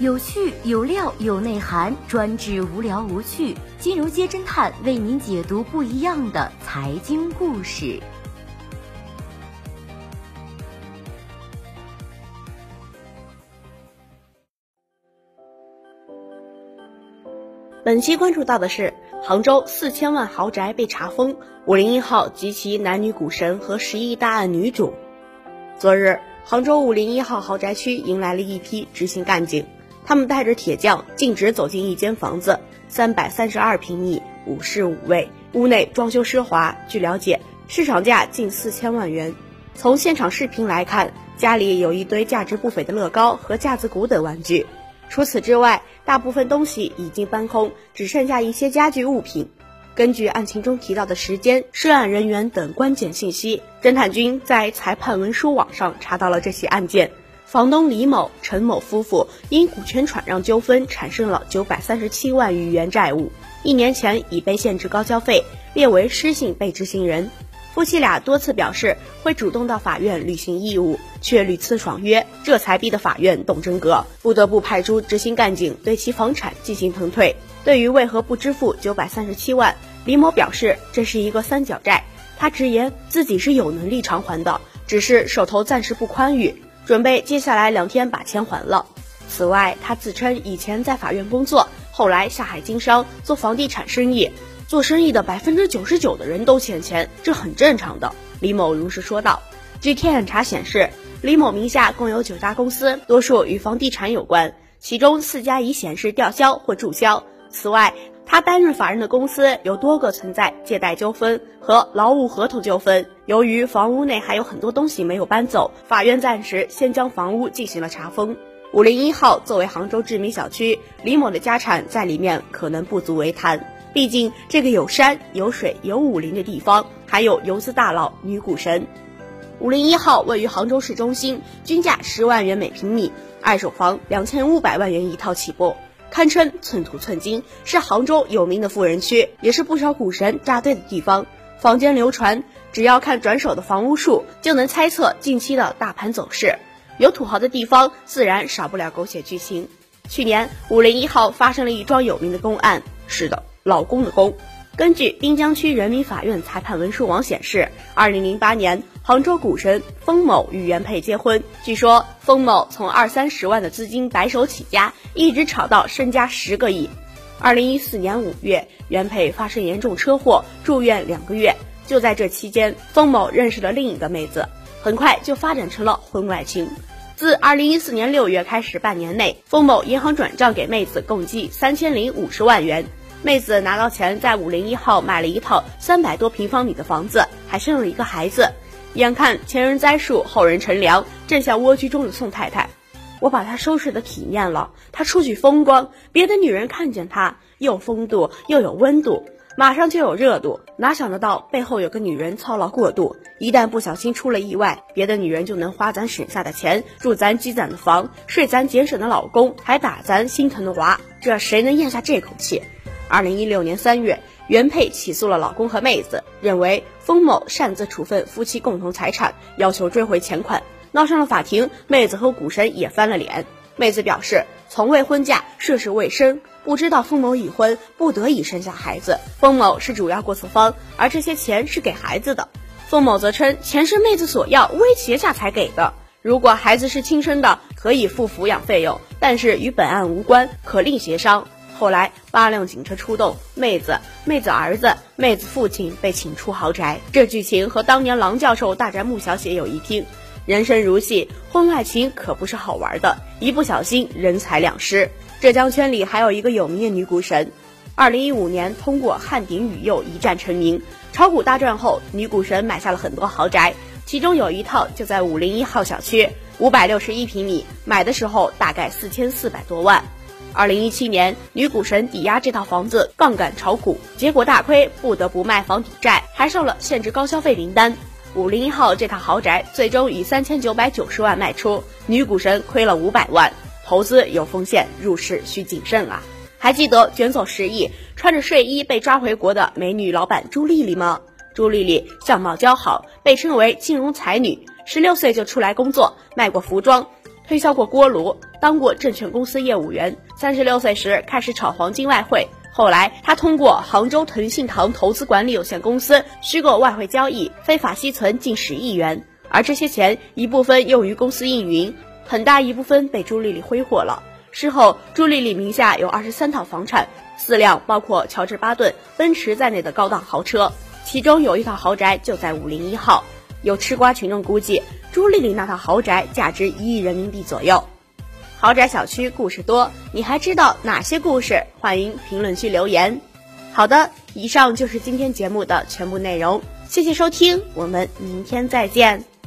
有趣有料有内涵，专治无聊无趣。金融街侦探为您解读不一样的财经故事。本期关注到的是杭州四千万豪宅被查封，五零一号及其男女股神和十亿大案女主。昨日，杭州五零一号豪宅区迎来了一批执行干警，他们带着铁匠径直走进一间房子，三百三十二平米，五室五卫，屋内装修奢华。据了解，市场价近四千万元。从现场视频来看，家里有一堆价值不菲的乐高和架子鼓等玩具。除此之外，大部分东西已经搬空，只剩下一些家具物品。根据案情中提到的时间、涉案人员等关键信息，侦探君在裁判文书网上查到了这起案件。房东李某、陈某夫妇因股权转让纠纷产生了九百三十七万余元债务，一年前已被限制高消费，列为失信被执行人。夫妻俩多次表示会主动到法院履行义务，却屡次爽约，这才逼得法院动真格，不得不派出执行干警对其房产进行腾退。对于为何不支付九百三十七万，李某表示这是一个三角债，他直言自己是有能力偿还的，只是手头暂时不宽裕，准备接下来两天把钱还了。此外，他自称以前在法院工作，后来下海经商做房地产生意。做生意的百分之九十九的人都欠钱，这很正常的。李某如实说道。据天眼查显示，李某名下共有九家公司，多数与房地产有关，其中四家已显示吊销或注销。此外，他担任法人的公司有多个存在借贷纠纷和劳务合同纠纷。由于房屋内还有很多东西没有搬走，法院暂时先将房屋进行了查封。五零一号作为杭州知名小区，李某的家产在里面可能不足为谈。毕竟，这个有山有水有武林的地方，还有游资大佬女股神。五零一号位于杭州市中心，均价十万元每平米，二手房两千五百万元一套起步，堪称寸土寸金，是杭州有名的富人区，也是不少股神扎堆的地方。坊间流传，只要看转手的房屋数，就能猜测近期的大盘走势。有土豪的地方，自然少不了狗血剧情。去年，五零一号发生了一桩有名的公案。是的。老公的公，根据滨江区人民法院裁判文书网显示，二零零八年，杭州股神封某与原配结婚。据说，封某从二三十万的资金白手起家，一直炒到身家十个亿。二零一四年五月，原配发生严重车祸，住院两个月。就在这期间，封某认识了另一个妹子，很快就发展成了婚外情。自二零一四年六月开始，半年内，封某银行转账给妹子共计三千零五十万元。妹子拿到钱，在五零一号买了一套三百多平方米的房子，还生了一个孩子。眼看前人栽树，后人乘凉，正像蜗居中的宋太太，我把她收拾的体面了。她出去风光，别的女人看见她又风度又有温度，马上就有热度。哪想得到背后有个女人操劳过度，一旦不小心出了意外，别的女人就能花咱省下的钱，住咱积攒的房，睡咱节省的老公，还打咱心疼的娃。这谁能咽下这口气？二零一六年三月，原配起诉了老公和妹子，认为封某擅自处分夫妻共同财产，要求追回钱款，闹上了法庭。妹子和股神也翻了脸。妹子表示从未婚嫁，涉世未深，不知道封某已婚，不得已生下孩子。封某是主要过错方，而这些钱是给孩子的。封某则称钱是妹子索要，威胁下才给的。如果孩子是亲生的，可以付抚养费用，但是与本案无关，可另协商。后来八辆警车出动，妹子、妹子儿子、妹子父亲被请出豪宅。这剧情和当年郎教授大战穆小姐有一拼。人生如戏，婚外情可不是好玩的，一不小心人财两失。浙江圈里还有一个有名的女股神，二零一五年通过汉鼎宇佑一战成名。炒股大赚后，女股神买下了很多豪宅，其中有一套就在五零一号小区，五百六十一平米，买的时候大概四千四百多万。二零一七年，女股神抵押这套房子杠杆炒股，结果大亏，不得不卖房抵债，还上了限制高消费名单。五零一号这套豪宅最终以三千九百九十万卖出，女股神亏了五百万。投资有风险，入市需谨慎啊！还记得卷走十亿、穿着睡衣被抓回国的美女老板朱丽丽吗？朱丽丽相貌姣好，被称为金融才女，十六岁就出来工作，卖过服装。推销过锅炉，当过证券公司业务员。三十六岁时开始炒黄金外汇，后来他通过杭州腾信堂投资管理有限公司虚构外汇交易，非法吸存近十亿元，而这些钱一部分用于公司运营，很大一部分被朱丽丽挥霍了。事后，朱丽丽名下有二十三套房产，四辆包括乔治巴顿、奔驰在内的高档豪车，其中有一套豪宅就在五零一号。有吃瓜群众估计。朱丽丽那套豪宅价值一亿人民币左右，豪宅小区故事多，你还知道哪些故事？欢迎评论区留言。好的，以上就是今天节目的全部内容，谢谢收听，我们明天再见。